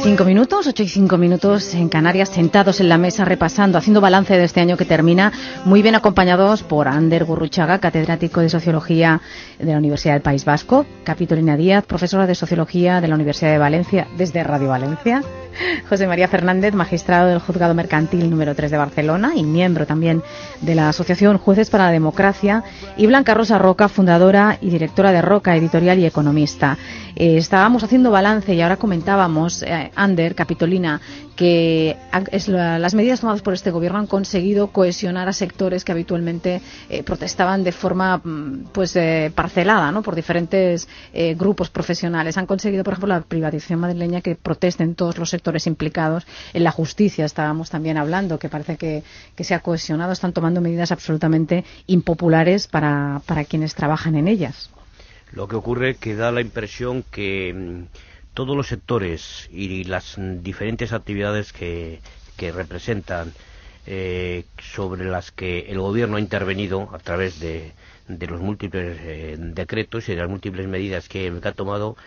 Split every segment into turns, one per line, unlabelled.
9 y 5 minutos, 8 y 5 minutos en Canarias, sentados en la mesa, repasando, haciendo balance de este año que termina, muy bien acompañados por Ander Gurruchaga, catedrático de Sociología de la Universidad del País Vasco, Capitolina Díaz, profesora de Sociología de la Universidad de Valencia, desde Radio Valencia, José María Fernández, magistrado del Juzgado Mercantil número 3 de Barcelona y miembro también de la Asociación Jueces para la Democracia, y Blanca Rosa Roca, fundadora y directora de Roca Editorial y economista. Eh, estábamos haciendo balance y ahora comentábamos, eh, Ander, Capitolina, que las medidas tomadas por este gobierno han conseguido cohesionar a sectores que habitualmente eh, protestaban de forma mm, pues parcelada ¿no? por diferentes grupos profesionales. Han conseguido, por ejemplo, la privatización madrileña que protesten todos los sectores implicados. En la justicia estábamos también hablando, que parece que, se ha cohesionado. Están tomando medidas absolutamente impopulares para, para quienes trabajan en ellas.
Lo que ocurre es que da la impresión que mm, todos los sectores y las diferentes actividades que, representan eh, sobre las que el gobierno ha intervenido a través de, los múltiples eh, decretos y de las múltiples medidas que, ha tomado,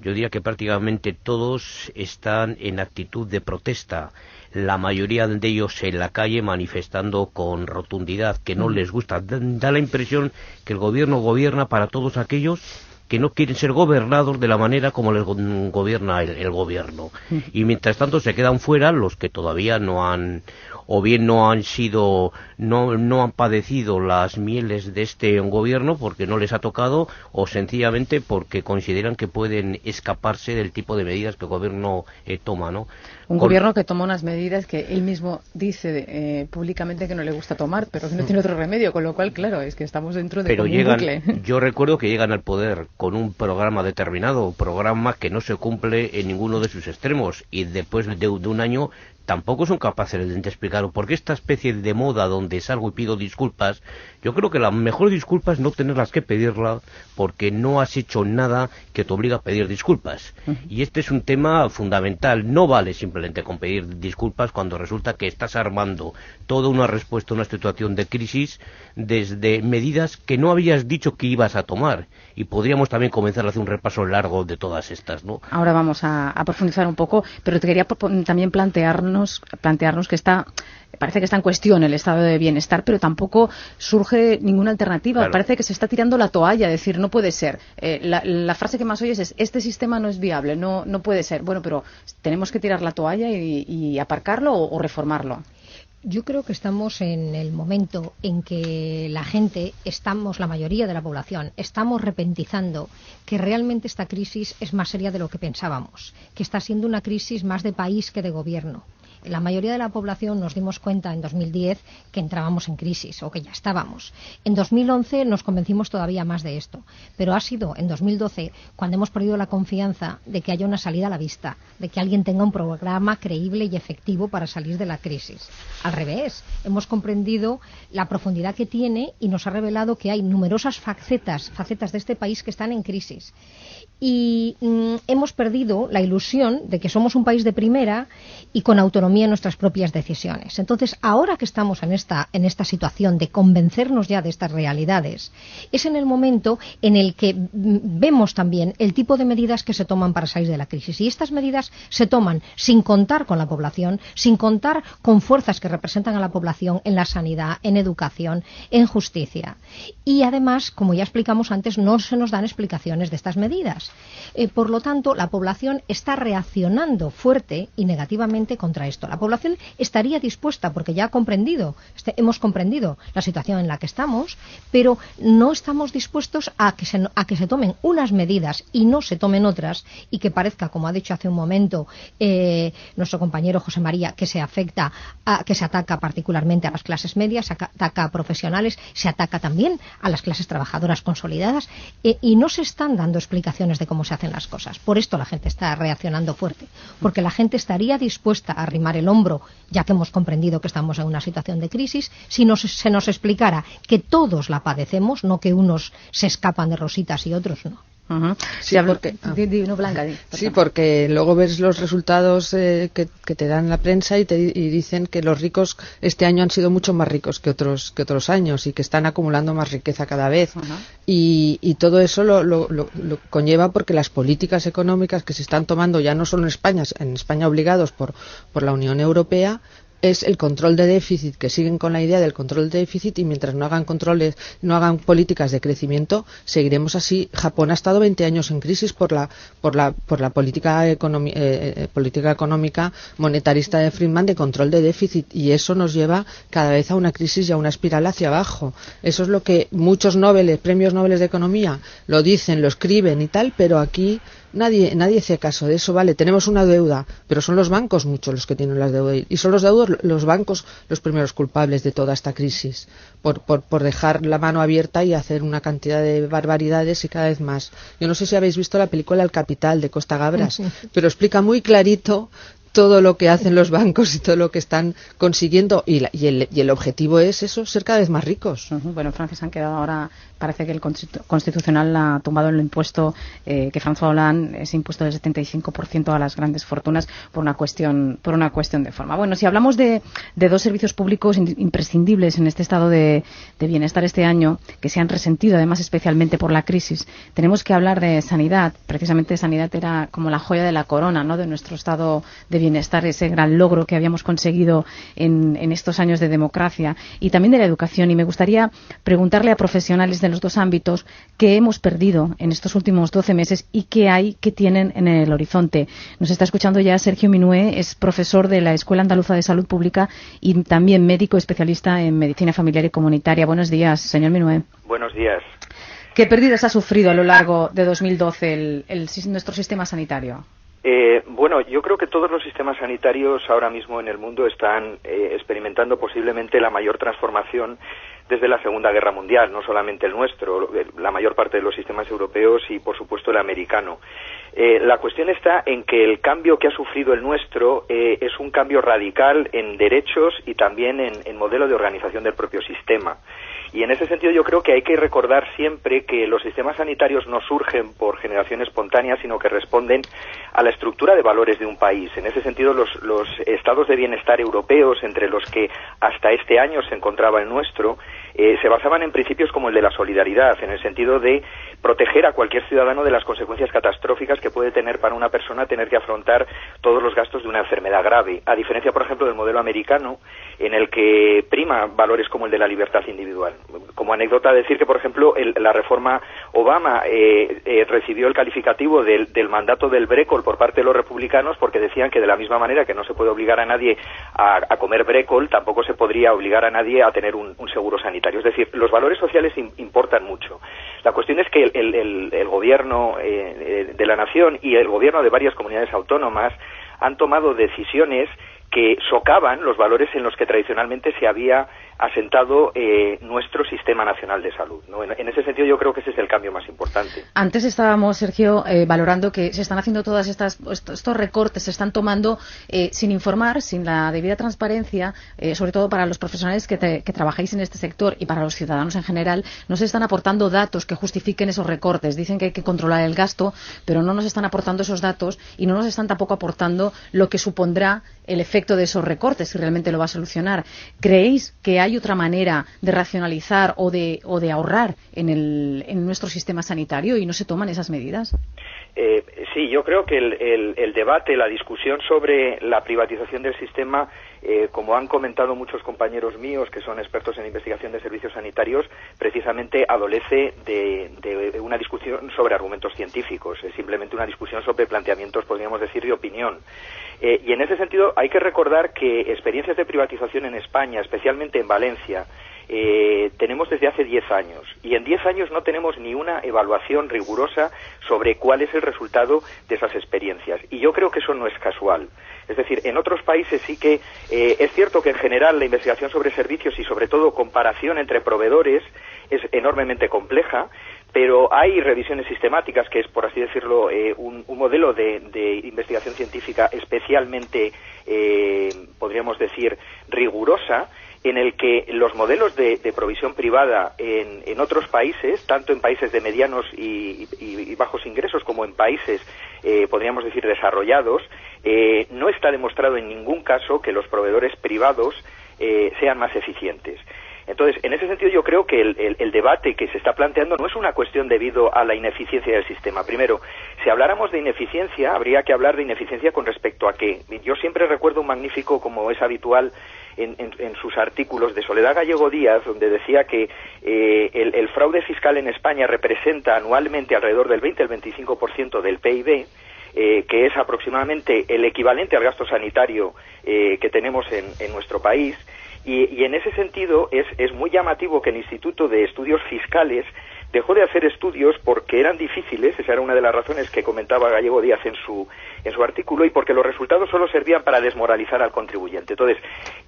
yo diría que prácticamente todos están en actitud de protesta. La mayoría de ellos en la calle manifestando con rotundidad que no mm. les gusta. Da la impresión que el gobierno gobierna para todos aquellos que no quieren ser gobernados de la manera como les gobierna el, gobierno. Y mientras tanto se quedan fuera los que todavía no han o bien no han sido no, no han padecido las mieles de este gobierno porque no les ha tocado o sencillamente porque consideran que pueden escaparse del tipo de medidas que el gobierno eh, toma, ¿no?
Un gobierno que toma unas medidas que él mismo dice eh, públicamente que no le gusta tomar, pero que no tiene otro remedio, con lo cual, claro, es que estamos dentro de
pero un llegan, Yo recuerdo que llegan al poder con un programa determinado, programa que no se cumple en ninguno de sus extremos, y después de, de un año tampoco son capaces de explicar por qué esta especie de moda donde salgo y pido disculpas, yo creo que la mejor disculpa es no tenerlas que pedirla porque no has hecho nada que te obliga a pedir disculpas. Y este es un tema fundamental. No vale simplemente con pedir disculpas cuando resulta que estás armando toda una respuesta a una situación de crisis desde medidas que no habías dicho que ibas a tomar. Y podríamos también comenzar a hacer un repaso largo de todas estas, ¿no?
Ahora vamos a, a profundizar un poco, pero te quería también plantearnos plantearnos, que está parece que está en cuestión el estado de bienestar, pero tampoco surge ninguna alternativa. Parece que se está tirando la toalla, decir, no puede ser. Eh, la, frase que más oyes es, este sistema no es viable, no, no puede ser. Bueno, pero tenemos que tirar la toalla y, aparcarlo o, reformarlo.
Yo creo que estamos en el momento en que la gente, estamos, la mayoría de la población, estamos repentizando que realmente esta crisis es más seria de lo que pensábamos, que está siendo una crisis más de país que de gobierno la mayoría de la población nos dimos cuenta en 2010 que entrábamos en crisis o que ya estábamos. En 2011 nos convencimos todavía más de esto, pero ha sido en 2012 cuando hemos perdido la confianza de que haya una salida a la vista, de que alguien tenga un programa creíble y efectivo para salir de la crisis. Al revés, hemos comprendido la profundidad que tiene y nos ha revelado que hay numerosas facetas, facetas de este país que están en crisis y mm, hemos perdido la ilusión de que somos un país de primera y con autonomía en nuestras propias decisiones. Entonces, ahora que estamos en esta, en esta situación de convencernos ya de estas realidades, es en el momento en el que mm, vemos también el tipo de medidas que se toman para salir de la crisis. Y estas medidas se toman sin contar con la población, sin contar con fuerzas que representan a la población en la sanidad, en educación, en justicia. Y además, como ya explicamos antes, no se nos dan explicaciones de estas medidas. Eh, por lo tanto, la población está reaccionando fuerte y negativamente contra esto. La población estaría dispuesta, porque ya ha comprendido, este, hemos comprendido la situación en la que estamos, pero no estamos dispuestos a que, se, a que se tomen unas medidas y no se tomen otras y que parezca, como ha dicho hace un momento eh, nuestro compañero José María, que se afecta, a, que se ataca particularmente a las clases medias, se ataca a profesionales, se ataca también a las clases trabajadoras consolidadas eh, y no se están dando explicaciones de cómo se hacen las cosas. Por esto la gente está reaccionando fuerte, porque la gente estaría dispuesta a arrimar el hombro, ya que hemos comprendido que estamos en una situación de crisis, si se nos explicara que todos la padecemos, no que unos se escapan de rositas y otros no.
Sí, porque, Blanca,
sí, porque luego ves los resultados eh, que, te dan la prensa y, te, dicen que los ricos este año han sido mucho más ricos que otros que otros años y que están acumulando más riqueza cada vez. y, y, todo eso lo, lo, lo, conlleva porque las políticas económicas que se están tomando ya no solo en España, en España obligados por, por la Unión Europea, es el control de déficit, que siguen con la idea del control de déficit y mientras no hagan controles, no hagan políticas de crecimiento, seguiremos así. Japón ha estado 20 años en crisis por la, por la, por la política, eh, eh, política económica monetarista de Friedman de control de déficit y eso nos lleva cada vez a una crisis y a una espiral hacia abajo. Eso es lo que muchos Nobel, premios Nobel de Economía lo dicen, lo escriben y tal, pero aquí Nadie, nadie hace caso de eso, vale, tenemos una deuda, pero son los bancos muchos los que tienen las deudas y son los deudos, los bancos los primeros culpables de toda esta crisis por, por, por dejar la mano abierta y hacer una cantidad de barbaridades y cada vez más. Yo no sé si habéis visto la película El Capital de Costa Gabras, pero explica muy clarito todo lo que hacen los bancos y todo lo que están consiguiendo y, y, el, y el, objetivo es eso, ser cada vez más ricos.
Bueno, Francia se han quedado ahora, parece que el Constitucional ha tumbado el impuesto eh, que François Hollande, ese impuesto del 75% a las grandes fortunas por una cuestión por una cuestión de forma. Bueno, si hablamos de, dos servicios públicos imprescindibles en este estado de, de bienestar este año, que se han resentido además especialmente por la crisis, tenemos que hablar de sanidad. Precisamente sanidad era como la joya de la corona ¿no? de nuestro estado de bienestar bienestar, ese gran logro que habíamos conseguido en, estos años de democracia y también de la educación. Y me gustaría preguntarle a profesionales de los dos ámbitos qué hemos perdido en estos últimos 12 meses y qué hay, qué tienen en el horizonte. Nos está escuchando ya Sergio Minué, es profesor de la Escuela Andaluza de Salud Pública y también médico especialista en medicina familiar y comunitaria. Buenos días, señor Minué.
Buenos días.
¿Qué pérdidas ha sufrido a lo largo de 2012 nuestro sistema sanitario?
Eh, bueno, yo creo que todos los sistemas sanitarios ahora mismo en el mundo están eh, experimentando posiblemente la mayor transformación desde la Segunda Guerra Mundial, no solamente el nuestro, la mayor parte de los sistemas europeos y, por supuesto, el americano. Eh, la cuestión está en que el cambio que ha sufrido el nuestro es un cambio radical en derechos y también en modelo de organización del propio sistema. Y en ese sentido yo creo que hay que recordar siempre que los sistemas sanitarios no surgen por generación espontánea, sino que responden a la estructura de valores de un país. En ese sentido, los, estados de bienestar europeos, entre los que hasta este año se encontraba el nuestro, eh, se basaban en principios como el de la solidaridad, en el sentido de proteger a cualquier ciudadano de las consecuencias catastróficas que puede tener para una persona tener que afrontar todos los gastos de una enfermedad grave, a diferencia, por ejemplo, del modelo americano, en el que prima valores como el de la libertad individual. Como anécdota decir que, por ejemplo, la reforma Obama eh, eh, recibió el calificativo del, mandato del brécol por parte de los republicanos porque decían que de la misma manera que no se puede obligar a nadie a, comer brécol, tampoco se podría obligar a nadie a tener un, seguro sanitario. Es decir, los valores sociales importan mucho. La cuestión es que el, gobierno eh, de la nación y el gobierno de varias comunidades autónomas han tomado decisiones que socavan los valores en los que tradicionalmente se había asentado eh, nuestro sistema nacional de salud. En, ese sentido, yo creo que ese es el cambio más importante.
Antes estábamos, Sergio, eh, valorando que se están haciendo todas estas estos recortes, se están tomando eh, sin informar, sin la debida transparencia, sobre todo para los profesionales que, que, trabajáis en este sector y para los ciudadanos en general, no se están aportando datos que justifiquen esos recortes. Dicen que hay que controlar el gasto, pero no nos están aportando esos datos y no nos están tampoco aportando lo que supondrá el efecto de esos recortes, si realmente lo va a solucionar. ¿Creéis que hay otra manera de racionalizar o de, ahorrar en, nuestro sistema sanitario y no se toman esas medidas?
Eh, sí, yo creo que el, debate, la discusión sobre la privatización del sistema, eh, como han comentado muchos compañeros míos que son expertos en investigación de servicios sanitarios, precisamente adolece de, una discusión sobre argumentos científicos. Es simplemente una discusión sobre planteamientos, podríamos decir, de opinión. Eh, y en ese sentido hay que recordar que experiencias de privatización en España, especialmente en Valencia, eh, tenemos desde hace 10 años y en 10 años no tenemos ni una evaluación rigurosa sobre cuál es el resultado de esas experiencias. Y yo creo que eso no es casual. Es decir, en otros países sí que eh, es cierto que en general la investigación sobre servicios y sobre todo comparación entre proveedores es enormemente compleja, pero hay revisiones sistemáticas, que es, por así decirlo, eh, un, modelo de, investigación científica especialmente, eh, podríamos decir, rigurosa, en el que los modelos de, provisión privada en, otros países, tanto en países de medianos y, bajos ingresos como en países, eh, podríamos decir, desarrollados, eh, no está demostrado en ningún caso que los proveedores privados eh, sean más eficientes. Entonces, en ese sentido, yo creo que el, debate que se está planteando no es una cuestión debido a la ineficiencia del sistema. Primero, si habláramos de ineficiencia, habría que hablar de ineficiencia con respecto a qué. Yo siempre recuerdo un magnífico, como es habitual en, sus artículos de Soledad Gallego Díaz, donde decía que eh, el, fraude fiscal en España representa anualmente alrededor del 20 al 25% del PIB. Eh, que es aproximadamente el equivalente al gasto sanitario eh, que tenemos en nuestro país, y, en ese sentido es, es muy llamativo que el Instituto de Estudios Fiscales dejó de hacer estudios porque eran difíciles, esa era una de las razones que comentaba Gallego Díaz en su, en su artículo, y porque los resultados solo servían para desmoralizar al contribuyente. Entonces,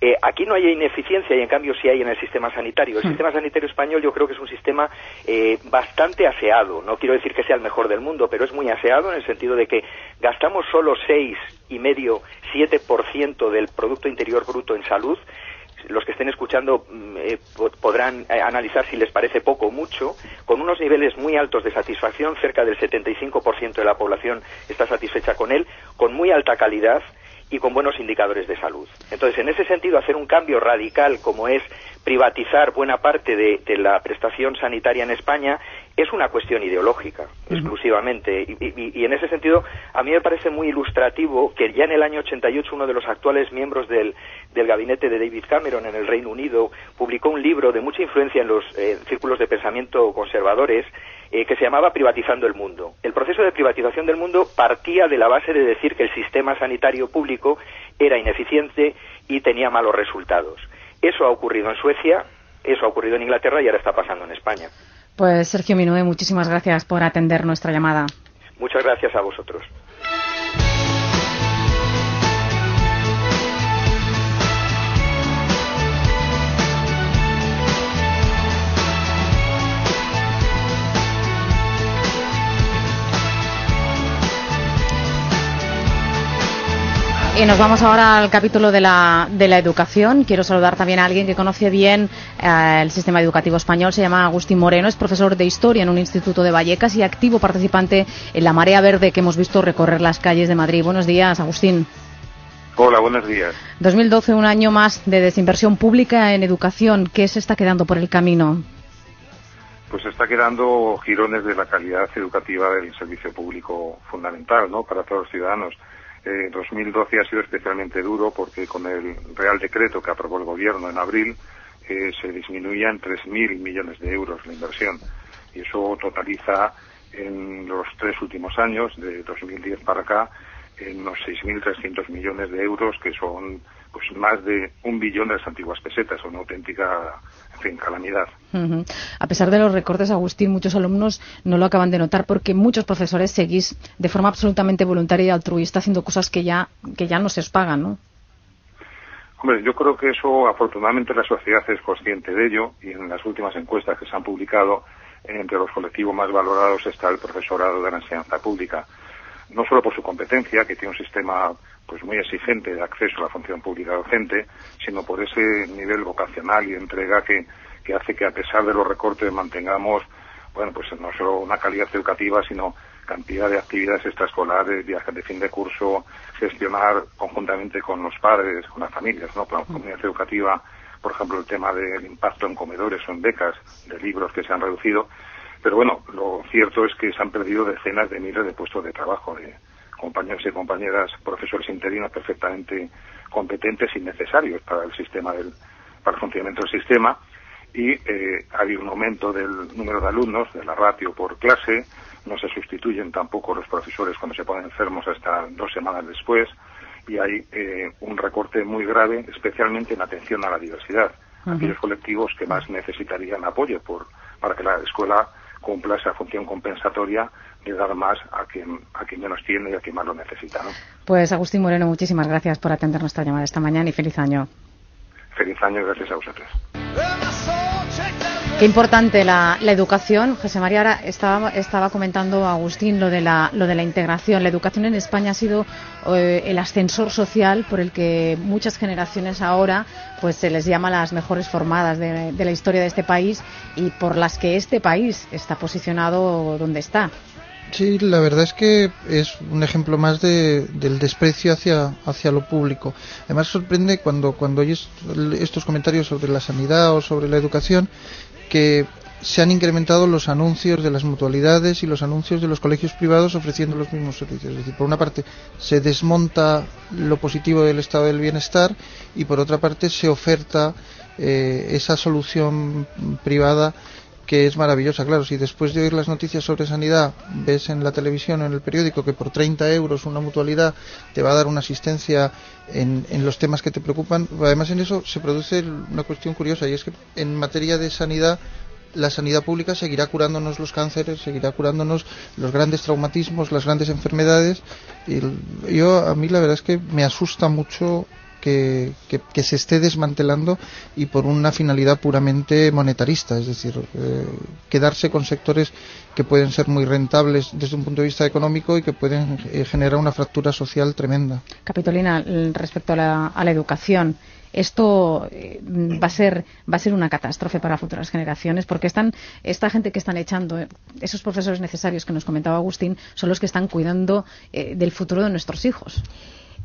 eh, aquí no hay ineficiencia y en cambio sí hay en el sistema sanitario. El hmm. sistema sanitario español yo creo que es un sistema eh, bastante aseado. No quiero decir que sea el mejor del mundo, pero es muy aseado en el sentido de que gastamos solo seis y medio, siete por ciento del Producto Interior Bruto en salud, los que estén escuchando mm, eh, podrán eh, analizar si les parece poco o mucho, con unos niveles muy altos de satisfacción, cerca del 75% de la población está satisfecha con él, con muy alta calidad y con buenos indicadores de salud. Entonces, en ese sentido, hacer un cambio radical como es privatizar buena parte de, la prestación sanitaria en España es una cuestión ideológica, exclusivamente. Y, en ese sentido, a mí me parece muy ilustrativo que ya en el año 88 uno de los actuales miembros del, gabinete de David Cameron en el Reino Unido publicó un libro de mucha influencia en los eh, círculos de pensamiento conservadores eh, que se llamaba Privatizando el Mundo. El proceso de privatización del mundo partía de la base de decir que el sistema sanitario público era ineficiente y tenía malos resultados. Eso ha ocurrido en Suecia, eso ha ocurrido en Inglaterra y ahora está pasando en España.
Pues Sergio Minué, muchísimas gracias por atender nuestra llamada.
Muchas gracias a vosotros.
Y nos vamos ahora al capítulo de la, de la educación. Quiero saludar también a alguien que conoce bien eh, el sistema educativo español. Se llama Agustín Moreno, es profesor de historia en un instituto de Vallecas y activo participante en la marea verde que hemos visto recorrer las calles de Madrid. Buenos días, Agustín.
Hola, buenos días.
2012, un año más de desinversión pública en educación. ¿Qué se está quedando por el camino?
Pues se está quedando girones de la calidad educativa del servicio público fundamental, ¿no? Para todos los ciudadanos. 2012 eh, ha sido especialmente duro porque con el Real Decreto que aprobó el Gobierno en abril eh, se disminuía en 3.000 millones de euros la inversión. Y eso totaliza en los tres últimos años, de 2010 para acá, en unos 6.300 millones de euros, que son pues más de un billón de las antiguas pesetas, una auténtica en calamidad.
A pesar de los recortes, Agustín, muchos alumnos no lo acaban de notar porque muchos profesores seguís de forma absolutamente voluntaria y altruista haciendo cosas que ya, que ya no se os pagan, ¿no?
Hombre, yo creo que eso, afortunadamente, la sociedad es consciente de ello y en las últimas encuestas que se han publicado, entre los colectivos más valorados está el profesorado de la enseñanza pública. No solo por su competencia, que tiene un sistema pues muy exigente de acceso a la función pública docente, sino por ese nivel vocacional y entrega que, que hace que a pesar de los recortes mantengamos, bueno, pues no solo una calidad educativa, sino cantidad de actividades extraescolares, viajes de fin de curso, gestionar conjuntamente con los padres, con las familias, ¿no? Con la comunidad educativa, por ejemplo, el tema del impacto en comedores o en becas de libros que se han reducido. Pero bueno, lo cierto es que se han perdido decenas de miles de puestos de trabajo de, compañeros y compañeras, profesores interinos perfectamente competentes y necesarios para el sistema del, para el funcionamiento del sistema. Y eh, hay un aumento del número de alumnos, de la ratio por clase, no se sustituyen tampoco los profesores cuando se ponen enfermos hasta dos semanas después. Y hay eh, un recorte muy grave, especialmente en atención a la diversidad, aquellos colectivos que más necesitarían apoyo por, para que la escuela cumpla esa función compensatoria de dar más a quien, a quien menos tiene y a quien más lo necesita. ¿no?
Pues Agustín Moreno, muchísimas gracias por atender nuestra llamada esta mañana y feliz año.
Feliz año, gracias a vosotros.
Qué importante la, educación. José María ahora estaba, estaba comentando Agustín lo de, la, lo de la integración. La educación en España ha sido eh, el ascensor social por el que muchas generaciones ahora pues se les llama las mejores formadas de, de la historia de este país y por las que este país está posicionado donde está.
Sí, la verdad es que es un ejemplo más de, del desprecio hacia, hacia lo público. Además sorprende cuando, cuando oyes estos comentarios sobre la sanidad o sobre la educación que se han incrementado los anuncios de las mutualidades y los anuncios de los colegios privados ofreciendo los mismos servicios. Es decir, por una parte se desmonta lo positivo del estado del bienestar y por otra parte se oferta eh, esa solución privada que es maravillosa. Claro, si después de oír las noticias sobre sanidad ves en la televisión o en el periódico que por 30 euros una mutualidad te va a dar una asistencia en, en, los temas que te preocupan, además en eso se produce una cuestión curiosa y es que en materia de sanidad la sanidad pública seguirá curándonos los cánceres, seguirá curándonos los grandes traumatismos, las grandes enfermedades. Y yo a mí la verdad es que me asusta mucho que, se esté desmantelando y por una finalidad puramente monetarista, es decir, eh, quedarse con sectores que pueden ser muy rentables desde un punto de vista económico y que pueden eh, generar una fractura social tremenda.
Capitolina, respecto a la, educación, esto eh, va a ser va a ser una catástrofe para futuras generaciones porque están esta gente que están echando esos profesores necesarios que nos comentaba Agustín son los que están cuidando del futuro de nuestros hijos.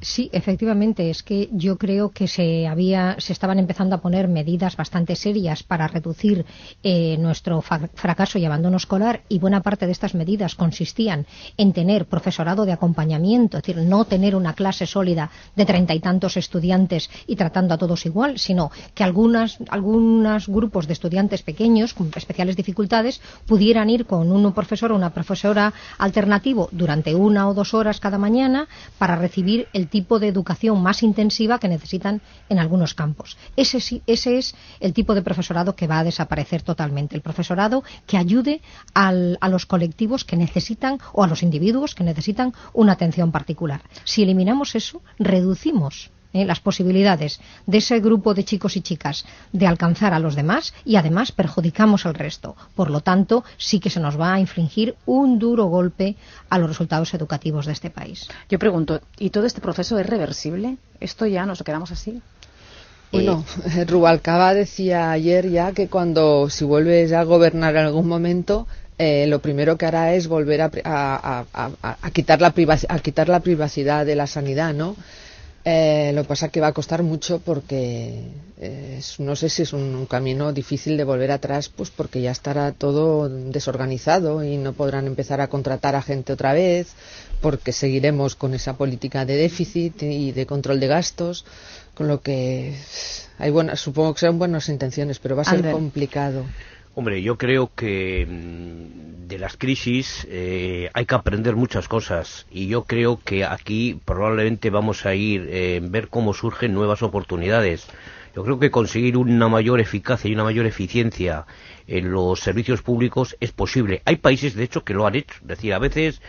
Sí, efectivamente, es que yo creo que se había, se estaban empezando a poner medidas bastante serias para reducir eh, nuestro fracaso y abandono escolar y buena parte de estas medidas consistían en tener profesorado de acompañamiento, es decir, no tener una clase sólida de treinta y tantos estudiantes y tratando a todos igual, sino que algunas, algunos grupos de estudiantes pequeños con especiales dificultades pudieran ir con un profesor o una profesora alternativo durante una o dos horas cada mañana para recibir el tipo de educación más intensiva que necesitan en algunos campos. Ese, ese es el tipo de profesorado que va a desaparecer totalmente. El profesorado que ayude a los colectivos que necesitan o a los individuos que necesitan una atención particular. Si eliminamos eso, reducimos ¿eh? las posibilidades de ese grupo de chicos y chicas de alcanzar a los demás y además perjudicamos al resto. Por lo tanto, sí que se nos va a infligir un duro golpe a los resultados educativos de este país.
Yo pregunto, ¿y todo este proceso es reversible? ¿Esto ya nos quedamos así?
Bueno, Rubalcaba decía ayer ya que cuando si vuelves a gobernar en algún momento, eh, lo primero que hará es volver a, quitar la a quitar la privacidad de la sanidad, ¿no? Eh, lo que pasa es que va a costar mucho porque eh, no sé si es un, camino difícil de volver atrás, pues porque ya estará todo desorganizado y no podrán empezar a contratar a gente otra vez, porque seguiremos con esa política de déficit y de control de gastos, con lo que hay buenas, supongo que serán buenas intenciones, pero va a ser complicado.
Hombre, yo creo que mm, de las crisis eh, hay que aprender muchas cosas y yo creo que aquí probablemente vamos a ir eh, ver cómo surgen nuevas oportunidades. Yo creo que conseguir una mayor eficacia y una mayor eficiencia en los servicios públicos es posible. Hay países, de hecho, que lo han hecho. Es decir, a veces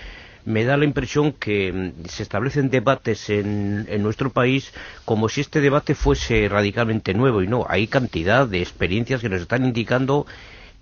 me da la impresión que mm, se establecen debates en, en, nuestro país como si este debate fuese radicalmente nuevo y no, hay cantidad de experiencias que nos están indicando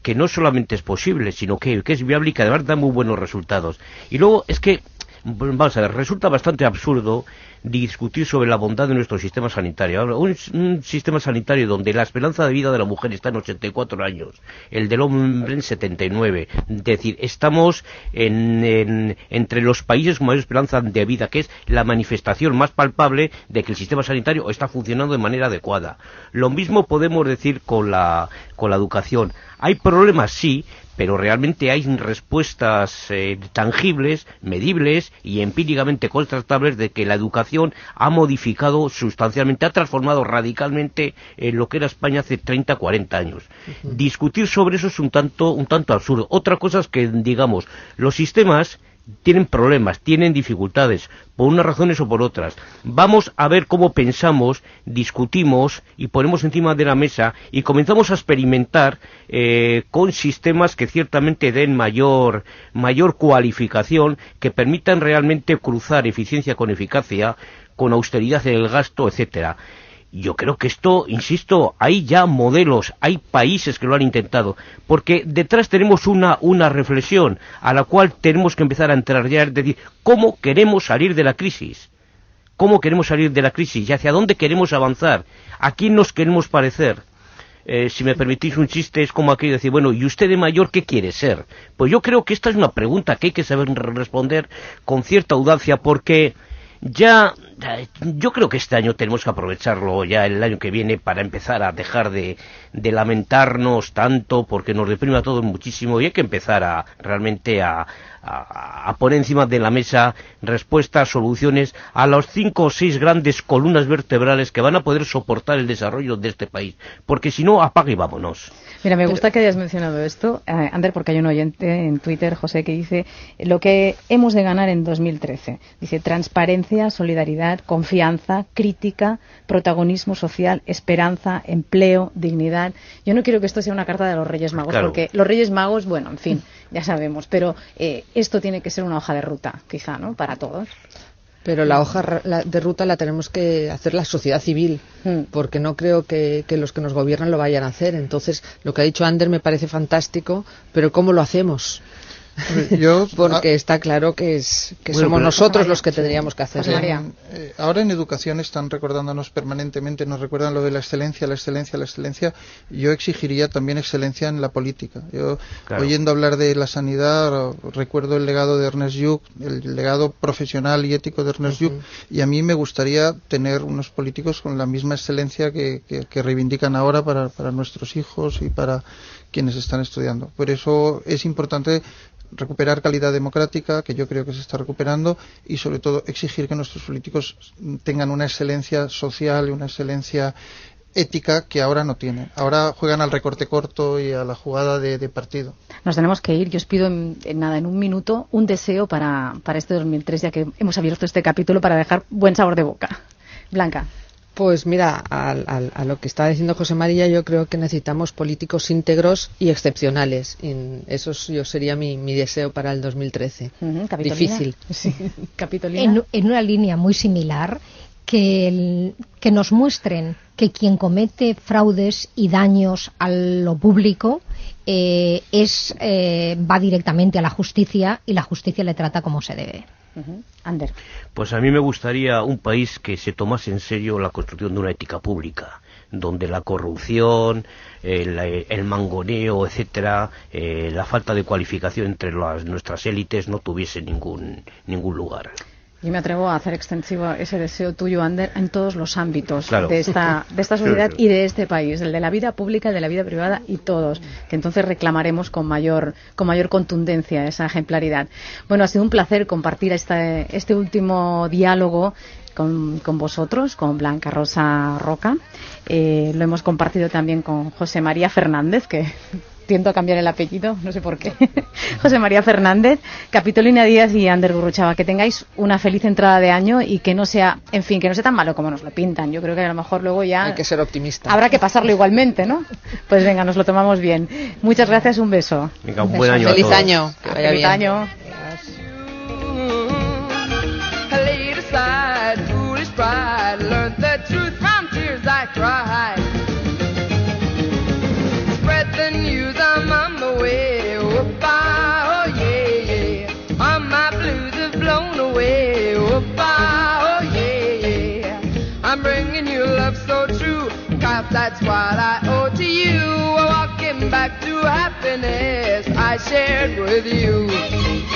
que no solamente es posible, sino que, es viable y que además da muy buenos resultados. Y luego es que, vamos a ver, resulta bastante absurdo discutir sobre la bondad de nuestro sistema sanitario. Un, un, sistema sanitario donde la esperanza de vida de la mujer está en 84 años, el del hombre en 79. Es decir, estamos en, entre los países con mayor esperanza de vida, que es la manifestación más palpable de que el sistema sanitario está funcionando de manera adecuada. Lo mismo podemos decir con la, con la educación. Hay problemas, sí, pero realmente hay respuestas eh, tangibles, medibles y empíricamente contrastables de que la educación ha modificado sustancialmente, ha transformado radicalmente en lo que era España hace 30, 40 años. Discutir sobre eso es un tanto, un tanto absurdo. Otra cosa es que, digamos, los sistemas tienen problemas, tienen dificultades, por unas razones o por otras. Vamos a ver cómo pensamos, discutimos y ponemos encima de la mesa y comenzamos a experimentar eh, con sistemas que ciertamente den mayor, mayor cualificación, que permitan realmente cruzar eficiencia con eficacia, con austeridad en el gasto, etcétera. Yo creo que esto, insisto, hay ya modelos, hay países que lo han intentado, porque detrás tenemos una, una reflexión a la cual tenemos que empezar a entrar ya, es decir, ¿cómo queremos salir de la crisis? ¿Cómo queremos salir de la crisis? ¿Y hacia dónde queremos avanzar? ¿A quién nos queremos parecer? Eh, si me permitís un chiste, es como aquello de decir, bueno, ¿y usted de mayor qué quiere ser? Pues yo creo que esta es una pregunta que hay que saber responder con cierta audacia, porque ya yo creo que este año tenemos que aprovecharlo ya el año que viene para empezar a dejar de, lamentarnos tanto porque nos deprime a todos muchísimo y hay que empezar a realmente a, a, poner encima de la mesa respuestas, soluciones a las cinco o seis grandes columnas vertebrales que van a poder soportar el desarrollo de este país. Porque si no, apague y vámonos.
Mira, me gusta que hayas mencionado esto, eh, Ander, porque hay un oyente en Twitter, José, que dice lo que hemos de ganar en 2013. Dice transparencia, solidaridad, confianza, crítica, protagonismo social, esperanza, empleo, dignidad. Yo no quiero que esto sea una carta de los Reyes Magos, porque los Reyes Magos, bueno, en fin, ya sabemos, pero eh, esto tiene que ser una hoja de ruta, quizá, ¿no? Para todos.
Pero la hoja de ruta la tenemos que hacer la sociedad civil, hmm. porque no creo que, los que nos gobiernan lo vayan a hacer. Entonces, lo que ha dicho Ander me parece fantástico, pero ¿cómo lo hacemos? Porque ah, está claro que, es, que somos nosotros los que tendríamos que hacer.
Eh, ahora en educación están recordándonos permanentemente, nos recuerdan lo de la excelencia, la excelencia, la excelencia. Yo exigiría también excelencia en la política. Yo, oyendo hablar de la sanidad, recuerdo el legado de Ernest Lluch, el legado profesional y ético de Ernest uh y a mí me gustaría tener unos políticos con la misma excelencia que, que reivindican ahora para, para nuestros hijos y para quienes están estudiando. Por eso es importante recuperar calidad democrática, que yo creo que se está recuperando, y sobre todo exigir que nuestros políticos tengan una excelencia social y una excelencia ética que ahora no tienen. Ahora juegan al recorte corto y a la jugada de, partido.
Nos tenemos que ir. Yo os pido en, nada, en un minuto, un deseo para, para este 2003, ya que hemos abierto este capítulo para dejar buen sabor de boca. Blanca.
Pues mira, a, lo que está diciendo José María, yo creo que necesitamos políticos íntegros y excepcionales. eso yo sería mi, deseo para el 2013. Difícil.
Sí. En, en, una línea muy similar, que, que nos muestren que quien comete fraudes y daños a lo público eh, es, eh, va directamente a la justicia y la justicia le trata como se debe.
Pues a mí me gustaría un país que se tomase en serio la construcción de una ética pública, donde la corrupción, el, mangoneo, etcétera, eh, la falta de cualificación entre nuestras élites no tuviese ningún, ningún lugar.
Yo me atrevo a hacer extensivo ese deseo tuyo, Ander, en todos los ámbitos de, esta, de esta sociedad y de este país, el de la vida pública, el de la vida privada y todos, que entonces reclamaremos con mayor, con mayor contundencia esa ejemplaridad. Bueno, ha sido un placer compartir este, este último diálogo con, con, vosotros, con Blanca Rosa Roca. Eh, lo hemos compartido también con José María Fernández, que tiento a cambiar el apellido, no sé por qué. José María Fernández, Capitolina Díaz y Ander Gurruchava. Que tengáis una feliz entrada de año y que no sea, en fin, que no sea tan malo como nos lo pintan. Yo creo que a lo mejor luego ya.
Hay que ser optimista.
Habrá que pasarlo igualmente, ¿no? Pues venga, nos lo tomamos bien. Muchas gracias, un beso.
Venga, un buen año.
Feliz año.
feliz año.
Shared with you.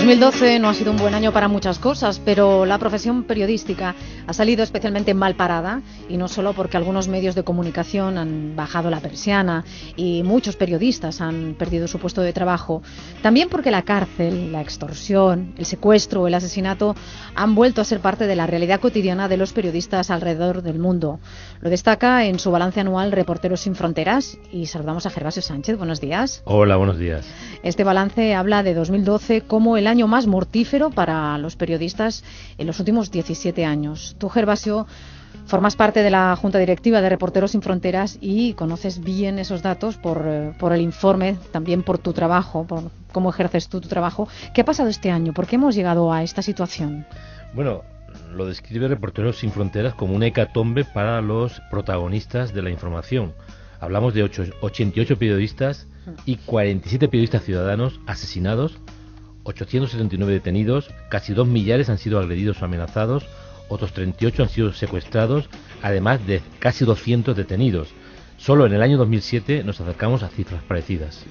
2012 no ha sido un buen año para muchas cosas, pero la profesión periodística ha salido especialmente mal parada y no solo porque algunos medios de comunicación han bajado la persiana y muchos periodistas han perdido su puesto de trabajo, también porque la cárcel, la extorsión, el secuestro el asesinato han vuelto a ser parte de la realidad cotidiana de los periodistas alrededor del mundo. Lo destaca en su balance anual Reporteros sin Fronteras y saludamos a Gervasio Sánchez. Buenos días.
Hola, buenos días.
Este balance habla de 2012 como el año más mortífero para los periodistas en los últimos 17 años. Tú, Gervasio, formas parte de la Junta Directiva de Reporteros Sin Fronteras y conoces bien esos datos por, eh, por el informe, también por tu trabajo, por cómo ejerces tú tu trabajo. ¿Qué ha pasado este año? ¿Por qué hemos llegado a esta situación?
Bueno, lo describe Reporteros Sin Fronteras como una hecatombe para los protagonistas de la información. Hablamos de ocho- 88 periodistas y 47 periodistas ciudadanos asesinados 879 detenidos, casi 2 millares han sido agredidos o amenazados, otros 38 han sido secuestrados, además de casi 200 detenidos. Solo en el año 2007 nos acercamos a cifras parecidas.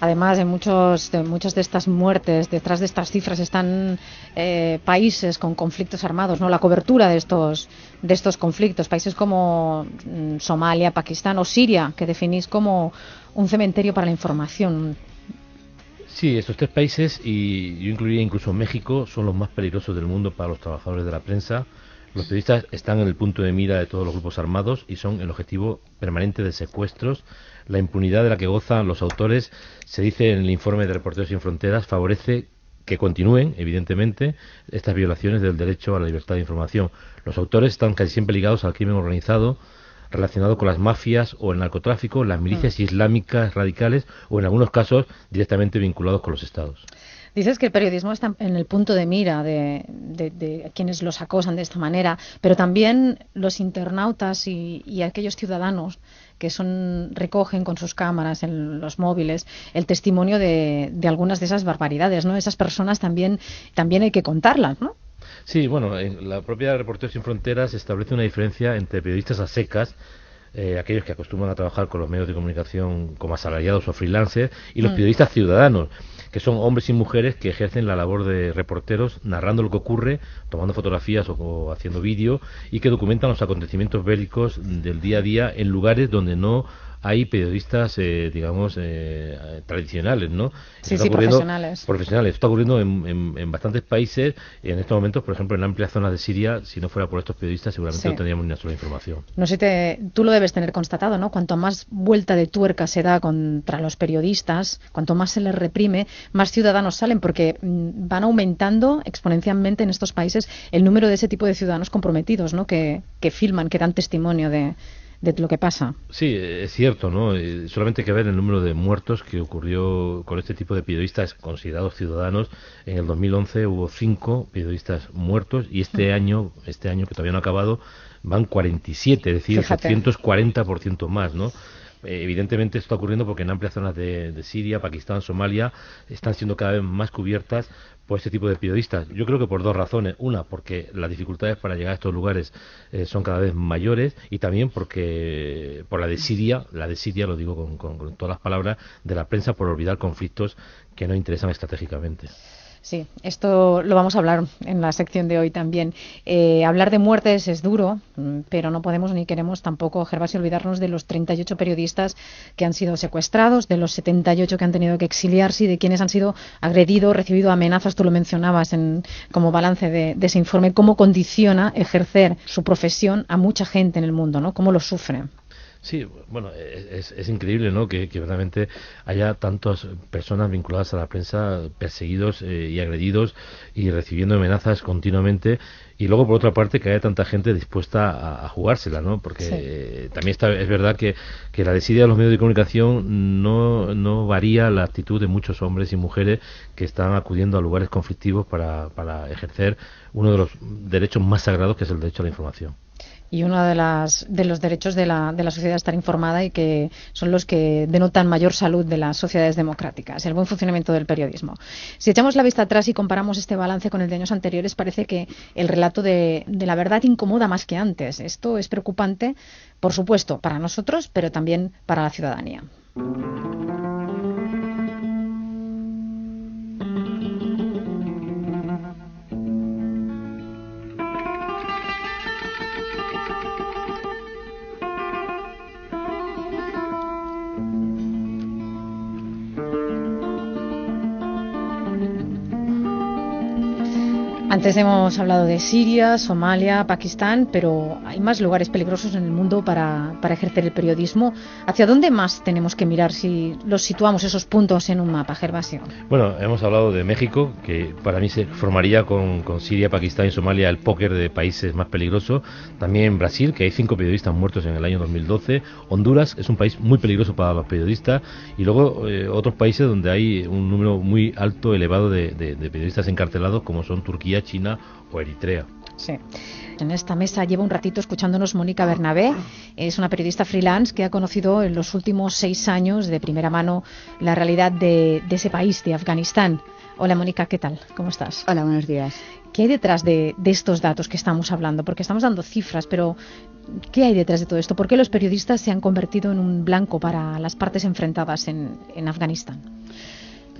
Además, en muchos, de muchas de estas muertes, detrás de estas cifras están eh, países con conflictos armados, ¿no? La cobertura de estos, de estos conflictos, países como mm, Somalia, Pakistán o Siria, que definís como un cementerio para la información.
Sí, estos tres países, y yo incluiría incluso México, son los más peligrosos del mundo para los trabajadores de la prensa. Los periodistas están en el punto de mira de todos los grupos armados y son el objetivo permanente de secuestros. La impunidad de la que gozan los autores, se dice en el informe de Reporteros Sin Fronteras, favorece que continúen, evidentemente, estas violaciones del derecho a la libertad de información. Los autores están casi siempre ligados al crimen organizado, relacionado con las mafias o el narcotráfico, las milicias islámicas radicales o en algunos casos directamente vinculados con los estados.
Dices que el periodismo está en el punto de mira de, de- de quienes los acosan de esta manera, pero también los internautas y, y aquellos ciudadanos que son recogen con sus cámaras en los móviles el testimonio de, de algunas de esas barbaridades, ¿no? Esas personas también también hay que contarlas, ¿no?
Sí, bueno, en la propia Reporteros Sin Fronteras establece una diferencia entre periodistas a secas, eh, aquellos que acostumbran a trabajar con los medios de comunicación como asalariados o freelancers, y los
Mm.
periodistas ciudadanos, que son hombres y mujeres que ejercen la labor de reporteros narrando lo que ocurre, tomando fotografías o, o haciendo vídeo, y que documentan los acontecimientos bélicos del día a día en lugares donde no hay periodistas, eh, digamos, eh, tradicionales, ¿no?
Sí,
Está
sí, profesionales.
profesionales. Está ocurriendo en, en- en bastantes países. En estos momentos, por ejemplo, en amplias zonas de Siria, si no fuera por estos periodistas, seguramente
Sí.
no tendríamos ni sola información.
No sé, te- tú lo debes tener constatado, ¿no? Cuanto más vuelta de tuerca se da contra los periodistas, cuanto más se les reprime, más ciudadanos salen, porque mm, van aumentando exponencialmente en estos países el número de ese tipo de ciudadanos comprometidos, ¿no? Que, que filman, que dan testimonio de, de lo que pasa.
Sí, es cierto, ¿no? Eh, Solamente hay que ver el número de muertos que ocurrió con este tipo de periodistas considerados ciudadanos. En el 2011 hubo cinco periodistas muertos y este año, este año que todavía no ha acabado, van 47, es decir,
Fíjate.
740% más, ¿no? Eh, Evidentemente esto está ocurriendo porque en amplias zonas de, de Siria, Pakistán, Somalia están siendo cada vez más cubiertas por este tipo de periodistas. Yo creo que por dos razones. Una, porque las dificultades para llegar a estos lugares eh, son cada vez mayores y también porque por la de Siria, la de Siria, lo digo con, con- con todas las palabras, de la prensa por olvidar conflictos que no interesan estratégicamente.
Sí, esto lo vamos a hablar en la sección de hoy también. Eh, hablar de muertes es duro, mm, pero no podemos ni queremos tampoco, Gervasio, olvidarnos de los 38 periodistas que han sido secuestrados, de los 78 que han tenido que exiliarse y de quienes han sido agredidos, recibido amenazas. Tú lo mencionabas en, como balance de, de ese informe, cómo condiciona ejercer su profesión a mucha gente en el mundo, ¿no? Cómo lo sufren.
Sí, bueno, es, es increíble, ¿no? Que, que verdaderamente haya tantas personas vinculadas a la prensa perseguidos eh, y agredidos y recibiendo amenazas continuamente y luego por otra parte que haya tanta gente dispuesta a, a jugársela, ¿no? Porque
Sí.
eh, también está, es verdad que, que la desidia de los medios de comunicación no, no varía la actitud de muchos hombres y mujeres que están acudiendo a lugares conflictivos para, para ejercer uno de los derechos más sagrados que es el derecho a la información.
Y uno de, las, de los derechos de la, de la sociedad estar informada y que son los que denotan mayor salud de las sociedades democráticas, el buen funcionamiento del periodismo. Si echamos la vista atrás y comparamos este balance con el de años anteriores, parece que el relato de, de la verdad incomoda más que antes. Esto es preocupante, por supuesto, para nosotros, pero también para la ciudadanía. Antes hemos hablado de Siria, Somalia, Pakistán, pero hay más lugares peligrosos en el mundo para, ejercer el periodismo. ¿Hacia dónde más tenemos que mirar si los situamos esos puntos en un mapa, Gervasio?
Bueno, hemos hablado de México, que para mí se formaría con, Siria, Pakistán y Somalia el póker de países más peligrosos. También Brasil, que hay cinco periodistas muertos en el año 2012. Honduras es un país muy peligroso para los periodistas. Y luego eh, otros países donde hay un número muy alto, elevado de, de periodistas encarcelados, como son Turquía, China o Eritrea.
Sí. En esta mesa lleva un ratito escuchándonos Mónica Bernabé. Es una periodista freelance que ha conocido en los últimos seis años de primera mano la realidad de, de ese país, de Afganistán. Hola Mónica, ¿qué tal? ¿Cómo estás?
Hola, buenos días.
¿Qué hay detrás de, de, estos datos que estamos hablando? Porque estamos dando cifras, pero ¿qué hay detrás de todo esto? ¿Por qué los periodistas se han convertido en un blanco para las partes enfrentadas en, en Afganistán?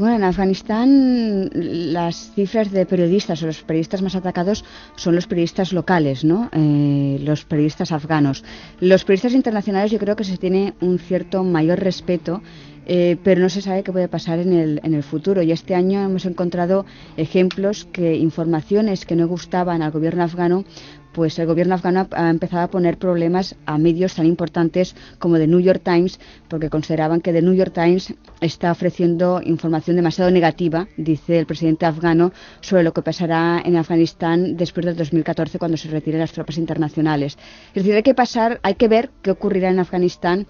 Bueno, en Afganistán las cifras de periodistas o los periodistas más atacados son los periodistas locales, ¿no? Eh, los periodistas afganos. Los periodistas internacionales yo creo que se tiene un cierto mayor respeto eh, pero no se sabe qué puede pasar en el, en el futuro. Y este año hemos encontrado ejemplos que informaciones que no gustaban al gobierno afgano pues el gobierno afgano ha empezado a poner problemas a medios tan importantes como The New York Times, porque consideraban que The New York Times está ofreciendo información demasiado negativa, dice el presidente afgano, sobre lo que pasará en Afganistán después del 2014 cuando se retiren las tropas internacionales. Es decir, hay que pasar, hay que ver qué ocurrirá en Afganistán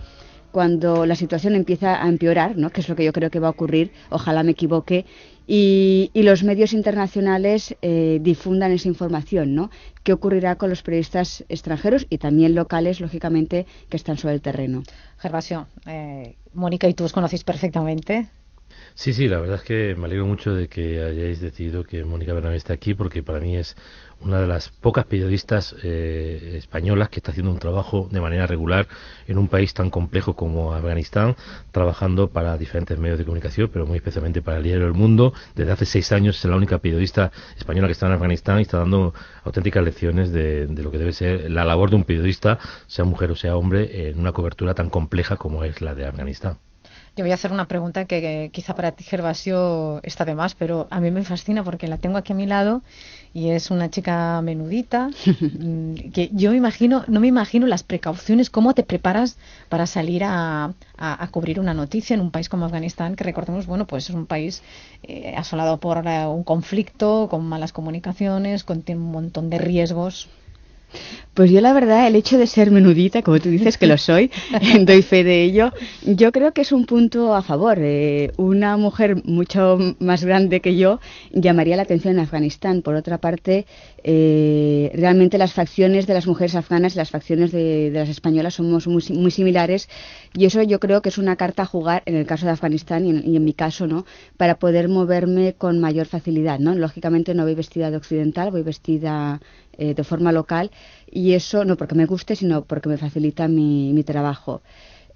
cuando la situación empieza a empeorar, ¿no? que es lo que yo creo que va a ocurrir, ojalá me equivoque, y, y los medios internacionales eh, difundan esa información, ¿no? ¿Qué ocurrirá con los periodistas extranjeros y también locales, lógicamente, que están sobre el terreno?
Gervasio, eh, Mónica y tú os conocéis perfectamente.
Sí, sí, la verdad es que me alegro mucho de que hayáis decidido que Mónica Bernabé esté aquí porque para mí es una de las pocas periodistas eh, españolas que está haciendo un trabajo de manera regular en un país tan complejo como Afganistán, trabajando para diferentes medios de comunicación, pero muy especialmente para el diario El Mundo. Desde hace seis años es la única periodista española que está en Afganistán y está dando auténticas lecciones de, de lo que debe ser la labor de un periodista, sea mujer o sea hombre, en una cobertura tan compleja como es la de Afganistán.
Yo voy a hacer una pregunta que, que, quizá para ti, Gervasio, está de más, pero a mí me fascina porque la tengo aquí a mi lado y es una chica menudita que yo me imagino, no me imagino las precauciones, cómo te preparas para salir a, a, a cubrir una noticia en un país como Afganistán, que recordemos, bueno, pues es un país eh, asolado por uh, un conflicto, con malas comunicaciones, con un montón de riesgos.
Pues yo la verdad, el hecho de ser menudita, como tú dices que lo soy, doy fe de ello, yo creo que es un punto a favor. Eh, una mujer mucho más grande que yo llamaría la atención en Afganistán. Por otra parte, eh, realmente las facciones de las mujeres afganas y las facciones de, las españolas somos muy, muy, similares y eso yo creo que es una carta a jugar en el caso de Afganistán y en, y en mi caso, ¿no? Para poder moverme con mayor facilidad, ¿no? Lógicamente no voy vestida de occidental, voy vestida eh, de forma local y eso no porque me guste, sino porque me facilita mi, mi trabajo.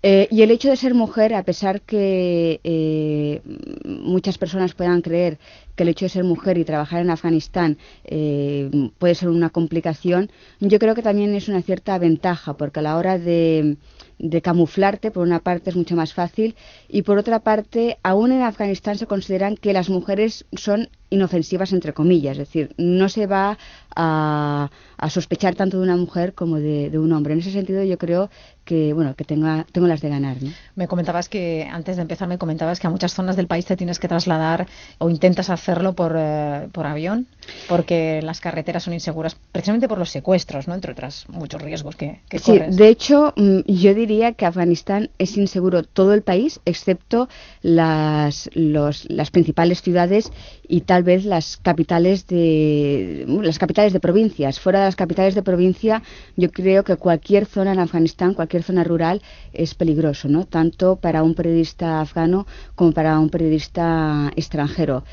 Eh, y el hecho de ser mujer, a pesar que eh, muchas personas puedan creer que el hecho de ser mujer y trabajar en Afganistán eh, puede ser una complicación, yo creo que también es una cierta ventaja, porque a la hora de, de camuflarte, por una parte es mucho más fácil, y por otra parte, aún en Afganistán se consideran que las mujeres son inofensivas entre comillas, es decir, no se va a, a sospechar tanto de una mujer como de, de, un hombre. En ese sentido yo creo que bueno que tenga, tengo las de ganar. ¿no?
Me comentabas que antes de empezar me comentabas que a muchas zonas del país te tienes que trasladar o intentas hacerlo por, eh, por avión porque las carreteras son inseguras precisamente por los secuestros, ¿no? entre otras muchos riesgos que, que
sí,
corres.
de hecho mm, yo diría que Afganistán es inseguro todo el país excepto las, los, las principales ciudades y tal vez las capitales de las capitales de provincias. Fuera de las capitales de provincia, yo creo que cualquier zona en Afganistán, cualquier zona rural es peligroso, ¿no? Tanto para un periodista afgano como para un periodista extranjero.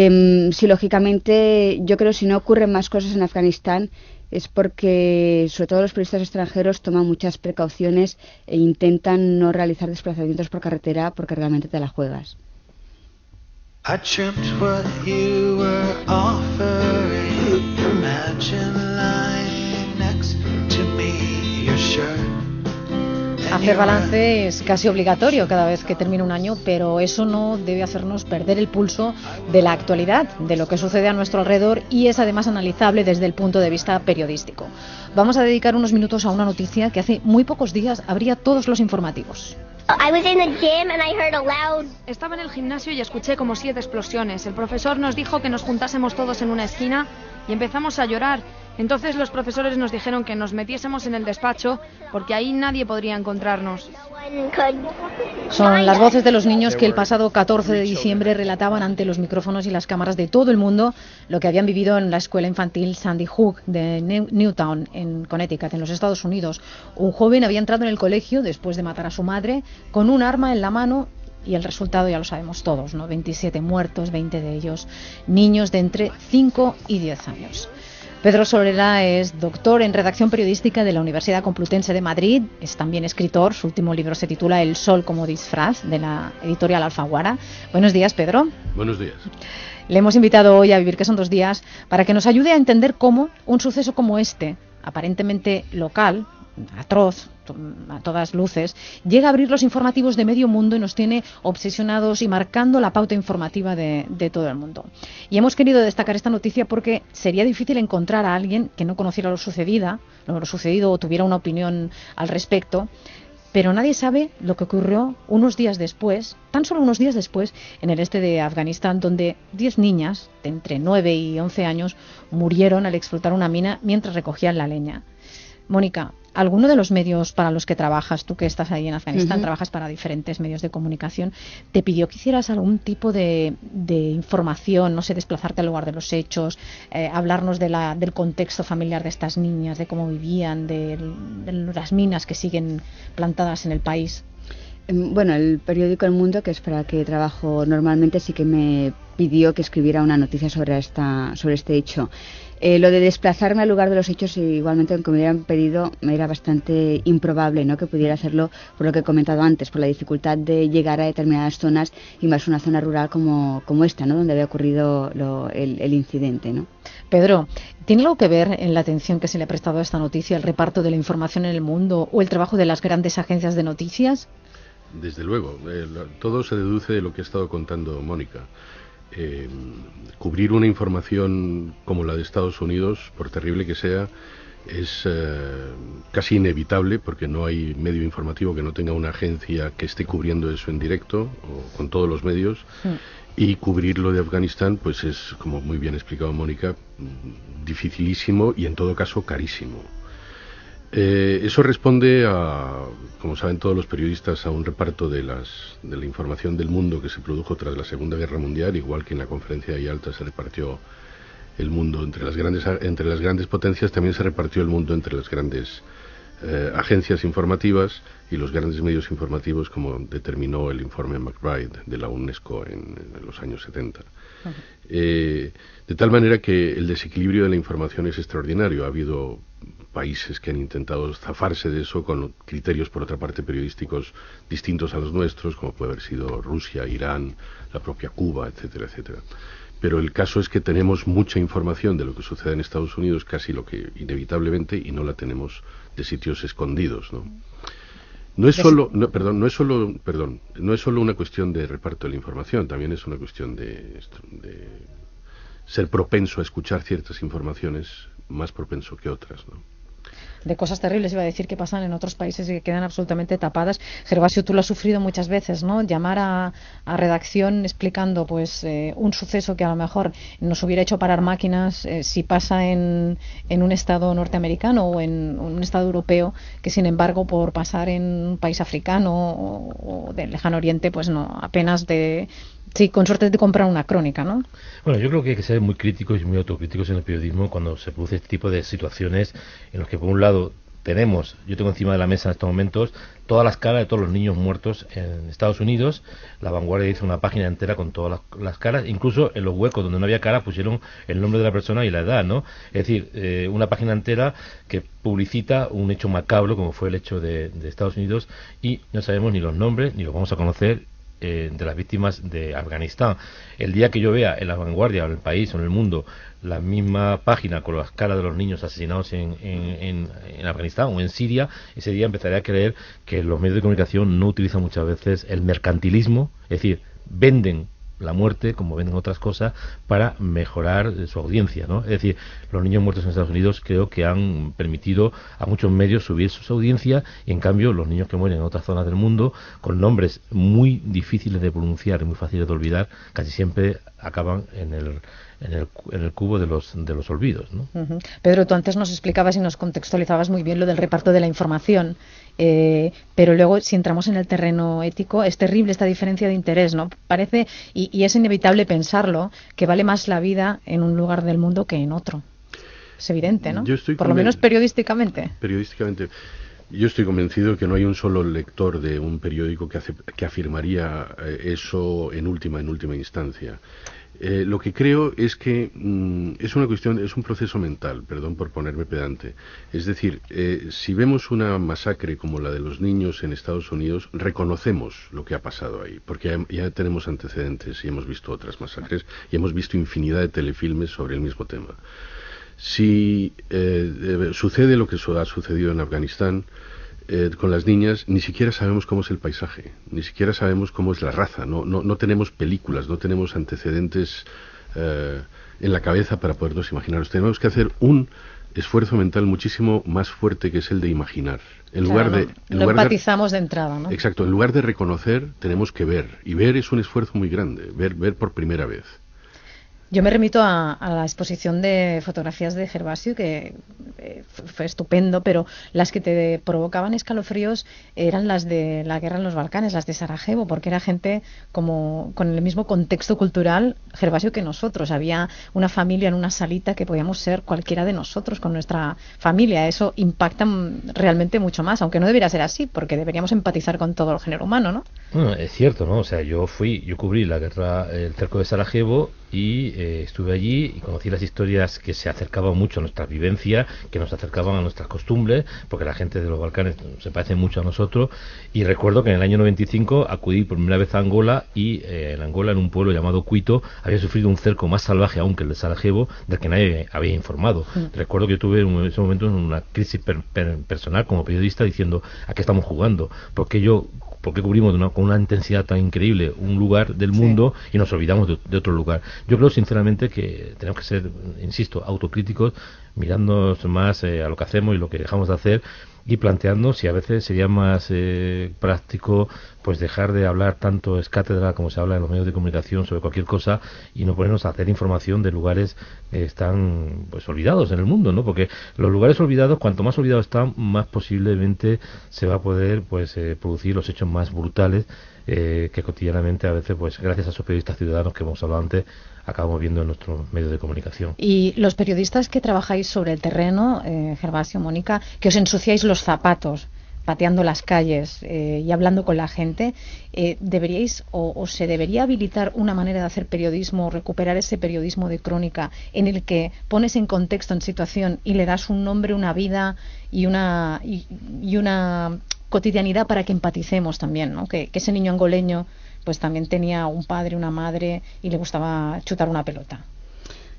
Eh, si lógicamente, yo creo si no ocurren más cosas en Afganistán es porque sobre todo los periodistas extranjeros toman muchas precauciones e intentan no realizar desplazamientos por carretera porque realmente te la juegas.
Hacer balance es casi obligatorio cada vez que termina un año, pero eso no debe hacernos perder el pulso de la actualidad, de lo que sucede a nuestro alrededor y es además analizable desde el punto de vista periodístico. Vamos a dedicar unos minutos a una noticia que hace muy pocos días abría todos los informativos.
Estaba en el gimnasio y escuché como siete explosiones. El profesor nos dijo que nos juntásemos todos en una esquina y empezamos a llorar. Entonces los profesores nos dijeron que nos metiésemos en el despacho porque ahí nadie podría encontrarnos.
Son las voces de los niños que el pasado 14 de diciembre relataban ante los micrófonos y las cámaras de todo el mundo lo que habían vivido en la escuela infantil Sandy Hook de New- Newtown, en Connecticut, en los Estados Unidos. Un joven había entrado en el colegio después de matar a su madre con un arma en la mano y el resultado ya lo sabemos todos, ¿no? 27 muertos, 20 de ellos niños de entre 5 y 10 años. Pedro Solera es doctor en redacción periodística de la Universidad Complutense de Madrid, es también escritor, su último libro se titula El sol como disfraz, de la editorial Alfaguara. Buenos días, Pedro.
Buenos días.
Le hemos invitado hoy a Vivir que son dos días para que nos ayude a entender cómo un suceso como este, aparentemente local, atroz, a todas luces, llega a abrir los informativos de medio mundo y nos tiene obsesionados y marcando la pauta informativa de, de todo el mundo. Y hemos querido destacar esta noticia porque sería difícil encontrar a alguien que no conociera lo sucedida, lo sucedido o tuviera una opinión al respecto. Pero nadie sabe lo que ocurrió unos días después, tan solo unos días después, en el este de Afganistán, donde 10 niñas de entre 9 y 11 años murieron al explotar una mina mientras recogían la leña. Mónica, ¿alguno de los medios para los que trabajas, tú que estás ahí en Afganistán, trabajas para diferentes medios de comunicación, te pidió que hicieras algún tipo de, de información, no sé, desplazarte al lugar de los hechos, eh, hablarnos de la, del contexto familiar de estas niñas, de cómo vivían, de, de las minas que siguen plantadas en el país?
Em, Bueno, el periódico El Mundo, que es para que trabajo normalmente, sí que me pidió que escribiera una noticia sobre, esta, sobre este hecho. Eh, lo de desplazarme al lugar de los hechos, igualmente, aunque me hubieran pedido, era bastante improbable ¿no? que pudiera hacerlo por lo que he comentado antes, por la dificultad de llegar a determinadas zonas y más una zona rural como, como esta, ¿no? donde había ocurrido lo- el, el incidente. ¿no?
Pedro, ¿tiene algo que ver en la atención que se le ha prestado a esta noticia, el reparto de la información en el mundo o el trabajo de las grandes agencias de noticias?
Desde luego, eh, lo- todo se deduce de lo que ha estado contando Mónica. Eh, cubrir una información como la de Estados Unidos, por terrible que sea, es eh, casi inevitable porque no hay medio informativo que no tenga una agencia que esté cubriendo eso en directo o con todos los medios. Y cubrir lo de Afganistán, pues es, como muy bien explicado Mónica, dificilísimo y en todo caso carísimo. Eh, eso responde a, como saben todos los periodistas, a un reparto de, las, de la información del mundo que se produjo tras la Segunda Guerra Mundial, igual que en la conferencia de Yalta se repartió el mundo entre las grandes, entre las grandes potencias, también se repartió el mundo entre las grandes eh, agencias informativas y los grandes medios informativos, como determinó el informe McBride de la UNESCO en, en los años 70. Eh, de tal manera que el desequilibrio de la información es extraordinario. Ha habido países que han intentado zafarse de eso con criterios, por otra parte, periodísticos distintos a los nuestros, como puede haber sido Rusia, Irán, la propia Cuba, etcétera, etcétera. Pero el caso es que tenemos mucha información de lo que sucede en Estados Unidos, casi lo que inevitablemente, y no la tenemos de sitios escondidos, ¿no? No es solo, no, perdón, no es solo, perdón, no es solo una cuestión de reparto de la información, también es una cuestión de, de ser propenso a escuchar ciertas informaciones, más propenso que otras, ¿no?
De cosas terribles, iba a decir, que pasan en otros países y que quedan absolutamente tapadas. Gervasio, tú lo has sufrido muchas veces, ¿no? Llamar a, a redacción explicando pues eh, un suceso que a lo mejor nos hubiera hecho parar máquinas eh, si pasa en, en un estado norteamericano o en un estado europeo, que sin embargo por pasar en un país africano o, o del lejano oriente, pues no, apenas de... Sí, con suerte de comprar una crónica, ¿no?
Bueno, yo creo que hay que ser muy críticos y muy autocríticos en el periodismo cuando se produce este tipo de situaciones en los que, por un lado, tenemos, yo tengo encima de la mesa en estos momentos, todas las caras de todos los niños muertos en Estados Unidos. La vanguardia hizo una página entera con todas las, las caras, incluso en los huecos donde no había cara pusieron el nombre de la persona y la edad, ¿no? Es decir, eh, una página entera que publicita un hecho macabro como fue el hecho de, de Estados Unidos y no sabemos ni los nombres ni los vamos a conocer eh, de las víctimas de Afganistán. El día que yo vea en la vanguardia, en el país, o en el mundo, la misma página con las caras de los niños asesinados en, en, en, Afganistán o en Siria, ese día empezaré a creer que los medios de comunicación no utilizan muchas veces el mercantilismo, es decir, venden la muerte, como venden otras cosas, para mejorar su audiencia, ¿no? Es decir, los niños muertos en Estados Unidos creo que han permitido a muchos medios subir sus audiencias y en cambio los niños que mueren en otras zonas del mundo con nombres muy difíciles de pronunciar y muy fáciles de olvidar, casi siempre acaban en el en el, en el cubo de los, de los olvidos. ¿no?
Pedro, tú antes nos explicabas y nos contextualizabas muy bien lo del reparto de la información, eh, pero luego si entramos en el terreno ético es terrible esta diferencia de interés, ¿no? Parece, y, y es inevitable pensarlo, que vale más la vida en un lugar del mundo que en otro. Es evidente, ¿no?
Yo estoy
Por lo menos periodísticamente.
Periodísticamente. Yo estoy convencido que no hay un solo lector de un periódico que, hace, que afirmaría eh, eso en última, en última instancia. Eh, lo que creo es que mm, es una cuestión, es un proceso mental, perdón por ponerme pedante. Es decir, eh, si vemos una masacre como la de los niños en Estados Unidos, reconocemos lo que ha pasado ahí, porque ya, tenemos antecedentes y hemos visto otras masacres y hemos visto infinidad de telefilmes sobre el mismo tema. Si eh, sucede lo que ha sucedido en Afganistán, eh, con las niñas ni siquiera sabemos cómo es el paisaje, ni siquiera sabemos cómo es la raza, no, no, no tenemos películas, no tenemos antecedentes eh, en la cabeza para podernos imaginar. Tenemos que hacer un esfuerzo mental muchísimo más fuerte que es el de imaginar. En
Claro,
lugar de, en lugar de-
empatizamos de entrada, ¿no?
Exacto, en lugar de reconocer, tenemos que ver. Y ver es un esfuerzo muy grande, ver, ver por primera vez.
Yo me remito a, a la exposición de fotografías de Gervasio, que eh, fue estupendo, pero las que te provocaban escalofríos eran las de la guerra en los Balcanes, las de Sarajevo, porque era gente como con el mismo contexto cultural, Gervasio, que nosotros. Había una familia en una salita que podíamos ser cualquiera de nosotros con nuestra familia. Eso impacta realmente mucho más, aunque no debería ser así, porque deberíamos empatizar con todo el género humano, ¿no?
Es cierto, ¿no? O sea, yo fui, yo cubrí la guerra, el cerco de Sarajevo y eh, estuve allí y conocí las historias que se acercaban mucho a nuestras vivencias, que nos acercaban a nuestras costumbres, porque la gente de los Balcanes se parece mucho a nosotros. Y recuerdo que en el año 95 acudí por primera vez a Angola y eh, en Angola, en un pueblo llamado Cuito, había sufrido un cerco más salvaje aún que el de Sarajevo, del que nadie había informado.
Mm.
Recuerdo que tuve en ese momento una crisis per- per- personal como periodista diciendo, ¿a qué estamos jugando? Porque yo ¿Por qué cubrimos una- con una intensidad tan increíble un lugar del mundo y nos olvidamos de, de otro lugar? Yo creo sinceramente que tenemos que ser, insisto, autocríticos, mirándonos más eh, a lo que hacemos y lo que dejamos de hacer y planteando si a veces sería más eh, práctico pues dejar de hablar tanto es cátedra como se habla en los medios de comunicación sobre cualquier cosa y no ponernos a hacer información de lugares que están pues olvidados en el mundo, ¿no? Porque los lugares olvidados, cuanto más olvidados están, más posiblemente se va a poder pues eh, producir los hechos más brutales eh, que cotidianamente a veces pues gracias a esos periodistas ciudadanos que hemos hablado antes acabamos viendo en nuestros medios de comunicación.
Y los periodistas que trabajáis sobre el terreno, eh, Gervasio, Mónica, que os ensuciáis los zapatos pateando las calles eh, y hablando con la gente, eh, deberíais o, se debería habilitar una manera de hacer periodismo, recuperar ese periodismo de crónica en el que pones en contexto, en situación y le das un nombre, una vida y una y una cotidianidad para que empaticemos también, ¿no? Que, que ese niño angoleño pues también tenía un padre, una madre y le gustaba chutar una pelota.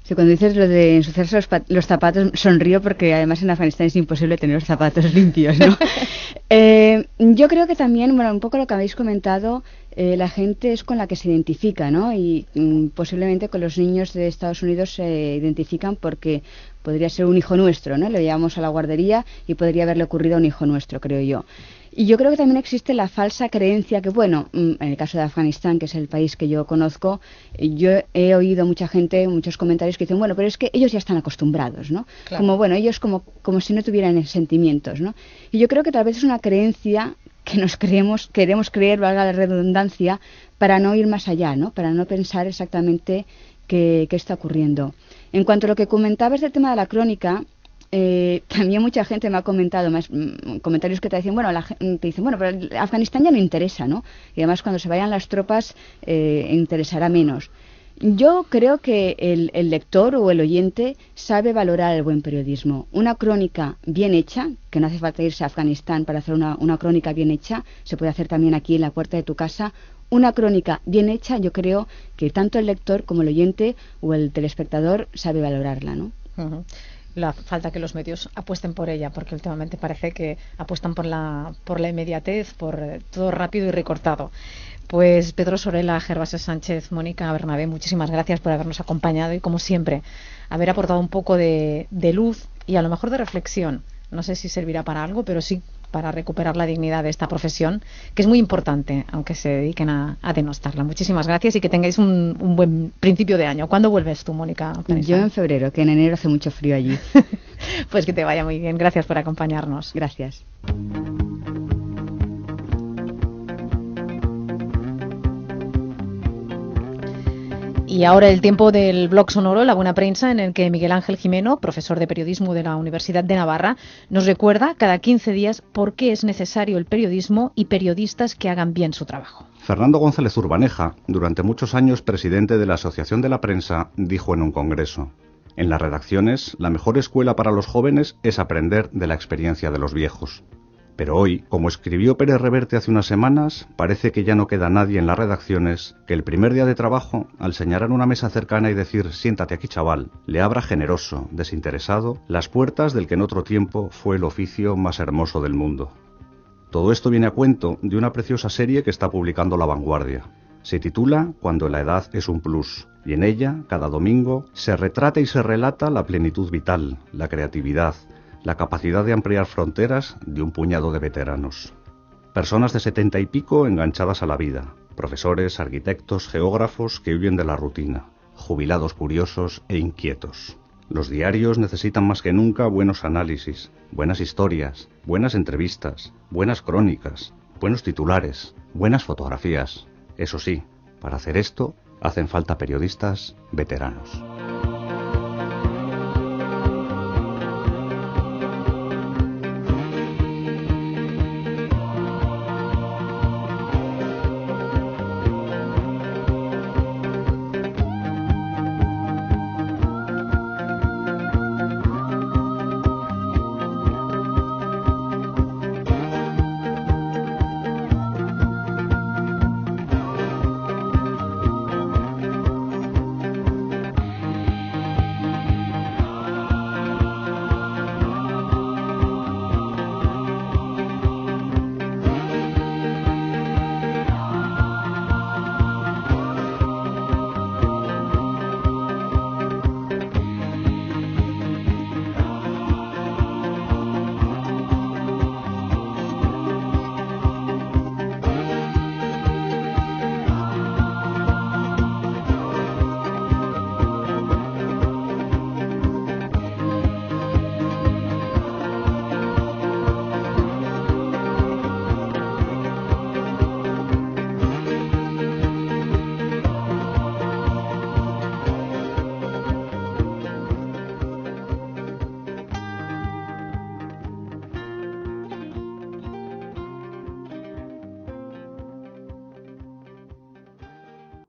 Sí, cuando dices lo de ensuciarse los zapatos, sonrío porque además en Afganistán es imposible tener los zapatos limpios, ¿no? Eh, yo creo que también, bueno, un poco lo que habéis comentado, eh, la gente es con la que se identifica, ¿no? Y mm, posiblemente con los niños de Estados Unidos se identifican porque podría ser un hijo nuestro, ¿no? Le llevamos a la guardería y podría haberle ocurrido a un hijo nuestro, creo yo. Y yo creo que también existe la falsa creencia que, bueno, mm, en el caso de Afganistán, que es el país que yo conozco, yo he oído mucha gente, muchos comentarios que dicen, bueno, pero es que ellos ya están acostumbrados, ¿no?
Claro.
Como, bueno, ellos como, como si no tuvieran sentimientos, ¿no? Y yo creo que tal vez es una creencia que nos creemos, queremos creer, valga la redundancia, para no ir más allá, ¿no? Para no pensar exactamente qué, qué está ocurriendo. En cuanto a lo que comentabas del tema de la crónica, eh, también mucha gente me ha comentado más mm, comentarios que te dicen bueno la te dicen bueno pero Afganistán ya no interesa no y además cuando se vayan las tropas eh, interesará menos yo creo que el, el lector o el oyente sabe valorar el buen periodismo. Una crónica bien hecha, que no hace falta irse a Afganistán para hacer una, una crónica bien hecha, se puede hacer también aquí en la puerta de tu casa, una crónica bien hecha, yo creo que tanto el lector como el oyente o el telespectador sabe valorarla, ¿no?
La falta que los medios apuesten por ella, porque últimamente parece que apuestan por la, por la inmediatez, por eh, todo rápido y recortado. Pues Pedro Sorela, Gervasio Sánchez, Mónica Bernabé, muchísimas gracias por habernos acompañado y, como siempre, haber aportado un poco de, de luz y a lo mejor de reflexión. No sé si servirá para algo, pero sí para recuperar la dignidad de esta profesión, que es muy importante, aunque se dediquen a, a denostarla. Muchísimas gracias y que tengáis un, un buen principio de año. ¿Cuándo vuelves tú, Mónica?
Yo en febrero, que en enero hace mucho frío allí.
Pues que te vaya muy bien. Gracias por acompañarnos.
Gracias.
Y ahora el tiempo del blog sonoro, La Buena Prensa, en el que Miguel Ángel Jimeno, profesor de periodismo de la Universidad de Navarra, nos recuerda cada 15 días por qué es necesario el periodismo y periodistas que hagan bien su trabajo.
Fernando González Urbaneja, durante muchos años presidente de la Asociación de la Prensa, dijo en un congreso, en las redacciones, la mejor escuela para los jóvenes es aprender de la experiencia de los viejos. Pero hoy, como escribió Pérez Reverte hace unas semanas, parece que ya no queda nadie en las redacciones que el primer día de trabajo, al señalar una mesa cercana y decir siéntate aquí chaval, le abra generoso, desinteresado, las puertas del que en otro tiempo fue el oficio más hermoso del mundo. Todo esto viene a cuento de una preciosa serie que está publicando La Vanguardia. Se titula Cuando la edad es un plus, y en ella, cada domingo, se retrata y se relata la plenitud vital, la creatividad, la capacidad de ampliar fronteras de un puñado de veteranos. Personas de setenta y pico enganchadas a la vida, profesores, arquitectos, geógrafos que huyen de la rutina, jubilados curiosos e inquietos. Los diarios necesitan más que nunca buenos análisis, buenas historias, buenas entrevistas, buenas crónicas, buenos titulares, buenas fotografías. Eso sí, para hacer esto hacen falta periodistas veteranos.